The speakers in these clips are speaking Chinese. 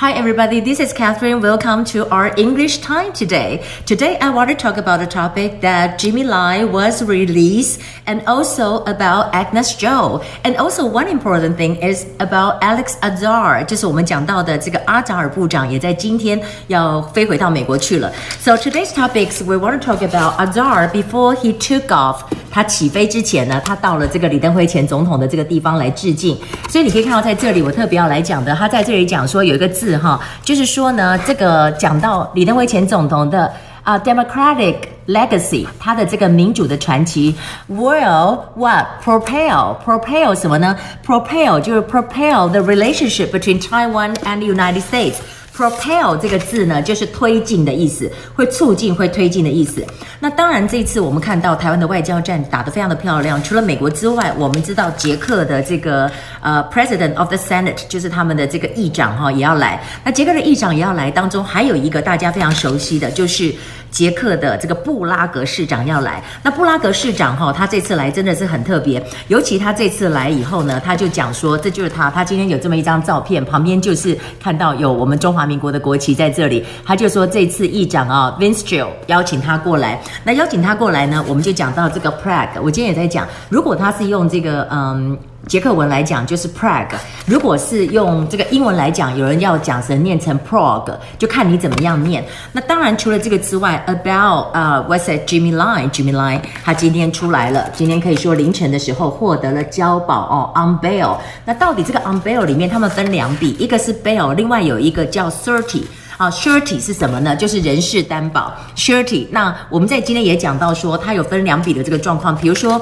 Hi, everybody. This is Catherine. Welcome to our English time today. Today, I want to talk about a topic that Jimmy Lai was released and also about Agnes Joe. And also, one important thing is about Alex Azar. 就是我们讲到的这个阿扎尔部长也在今天要飞回到美国去了。So today's topics we want to talk about Azar before he took off. 他起飞之前呢，他到了这个李登辉前总统的这个地方来致敬。所以你可以看到在这里，我特别要来讲的，他在这里讲说有一个字。哈，就是说呢，这个讲到李登辉前总统的啊、，Democratic legacy，他的这个民主的传奇，will what propel propel 什么呢？propel 就是 propel the relationship between Taiwan and the United States。Propel 这个字呢，就是推进的意思，会促进、会推进的意思。那当然，这次我们看到台湾的外交战打得非常的漂亮。除了美国之外，我们知道捷克的这个呃 President of the Senate，就是他们的这个议长哈，也要来。那捷克的议长也要来，当中还有一个大家非常熟悉的，就是。捷克的这个布拉格市长要来，那布拉格市长哈，他这次来真的是很特别，尤其他这次来以后呢，他就讲说，这就是他，他今天有这么一张照片，旁边就是看到有我们中华民国的国旗在这里，他就说这次议长啊，Vince Gill 邀请他过来，那邀请他过来呢，我们就讲到这个 Prague，我今天也在讲，如果他是用这个嗯。捷克文来讲就是 Prague，如果是用这个英文来讲，有人要讲成念成 Prague，就看你怎么样念。那当然除了这个之外，About 呃、uh,，What's that Jimmy Line？Jimmy Line 他今天出来了，今天可以说凌晨的时候获得了交保哦，on bail。那到底这个 on bail 里面，他们分两笔，一个是 bail，另外有一个叫 surety 啊，surety 是什么呢？就是人事担保 surety。那我们在今天也讲到说，它有分两笔的这个状况，比如说。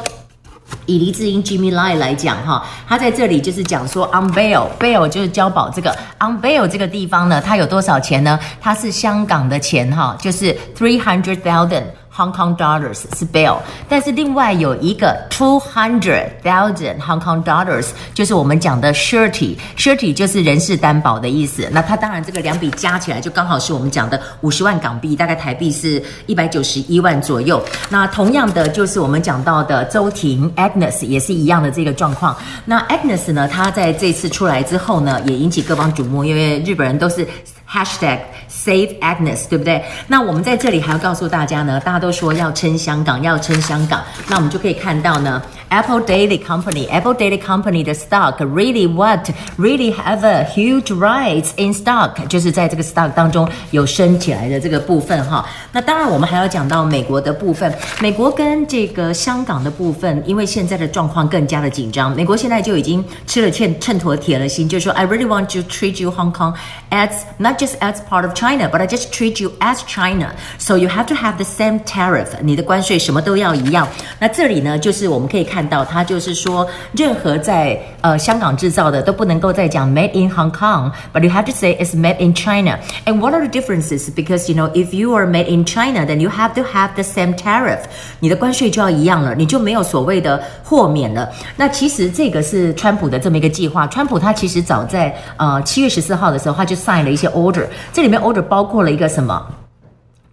以黎智英 Jimmy Lai 来讲哈，他在这里就是讲说 unveil bail 就是交保这个 unveil 这个地方呢，它有多少钱呢？它是香港的钱哈，就是 three hundred thousand。Hong Kong dollars 是 bail，但是另外有一个 two hundred thousand Hong Kong dollars，就是我们讲的 surety，surety 就是人事担保的意思。那它当然这个两笔加起来就刚好是我们讲的五十万港币，大概台币是一百九十一万左右。那同样的就是我们讲到的周庭 Agnes 也是一样的这个状况。那 Agnes 呢，他在这次出来之后呢，也引起各方瞩目，因为日本人都是。Hashtag Save Agnes，对不对？那我们在这里还要告诉大家呢，大家都说要撑香港，要撑香港，那我们就可以看到呢。Apple Daily Company, Apple Daily Company 的 stock really what really have a huge rise in stock，就是在这个 stock 当中有升起来的这个部分哈。那当然我们还要讲到美国的部分，美国跟这个香港的部分，因为现在的状况更加的紧张，美国现在就已经吃了秤秤砣铁了心，就说 I really want to treat you Hong Kong as not just as part of China, but I just treat you as China. So you have to have the same tariff，你的关税什么都要一样。那这里呢，就是我们可以看。看到他就是说，任何在呃香港制造的都不能够再讲 made in Hong Kong，but you have to say it's made in China. And what are the differences? Because you know, if you are made in China, then you have to have the same tariff. 你的关税就要一样了，你就没有所谓的豁免了。那其实这个是川普的这么一个计划。川普他其实早在呃七月十四号的时候，他就 sign 了一些 order。这里面 order 包括了一个什么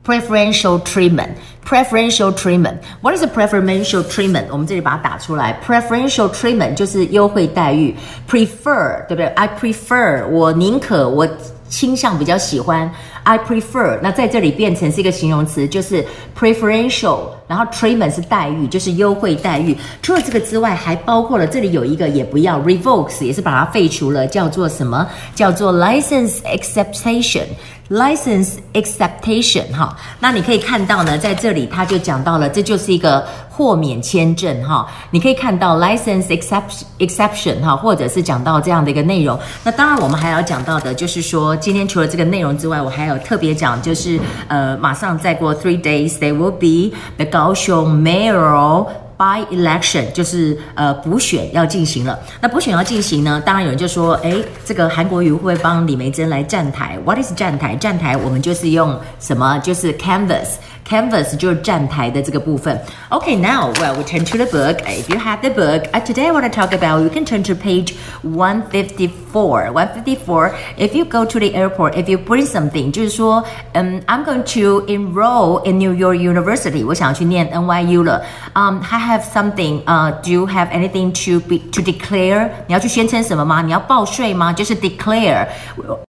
？Preferential treatment, preferential treatment. What is preferential treatment? 我们这里把它打出来。Preferential treatment 就是优惠待遇。Prefer 对不对？I prefer 我宁可我倾向比较喜欢。I prefer 那在这里变成是一个形容词，就是 preferential，然后 treatment 是待遇，就是优惠待遇。除了这个之外，还包括了这里有一个也不要 revokes，也是把它废除了，叫做什么？叫做 license acceptation。License acceptation 哈，那你可以看到呢，在这里他就讲到了，这就是一个豁免签证哈。你可以看到 license exception exception 哈，或者是讲到这样的一个内容。那当然，我们还要讲到的就是说，今天除了这个内容之外，我还有特别讲，就是呃，马上再过 three days there will be the 高雄 mayoral by election 就是呃补选要进行了，那补选要进行呢，当然有人就说，哎，这个韩国瑜会不会帮李梅珍来站台？What is 站台？站台我们就是用什么？就是 canvas。Canvas 就是站台的这个部分。Okay, now, well, we turn to the book. If you have the book, uh, today I want to talk about, you can turn to page 154. 154, if you go to the airport, if you bring something, 就是说，嗯、um,，I'm going to enroll in New York University. 我想去念 NYU 了。Um, I have something. Uh, do you have anything to be to declare? 你要去宣称什么吗？你要报税吗？就是 declare。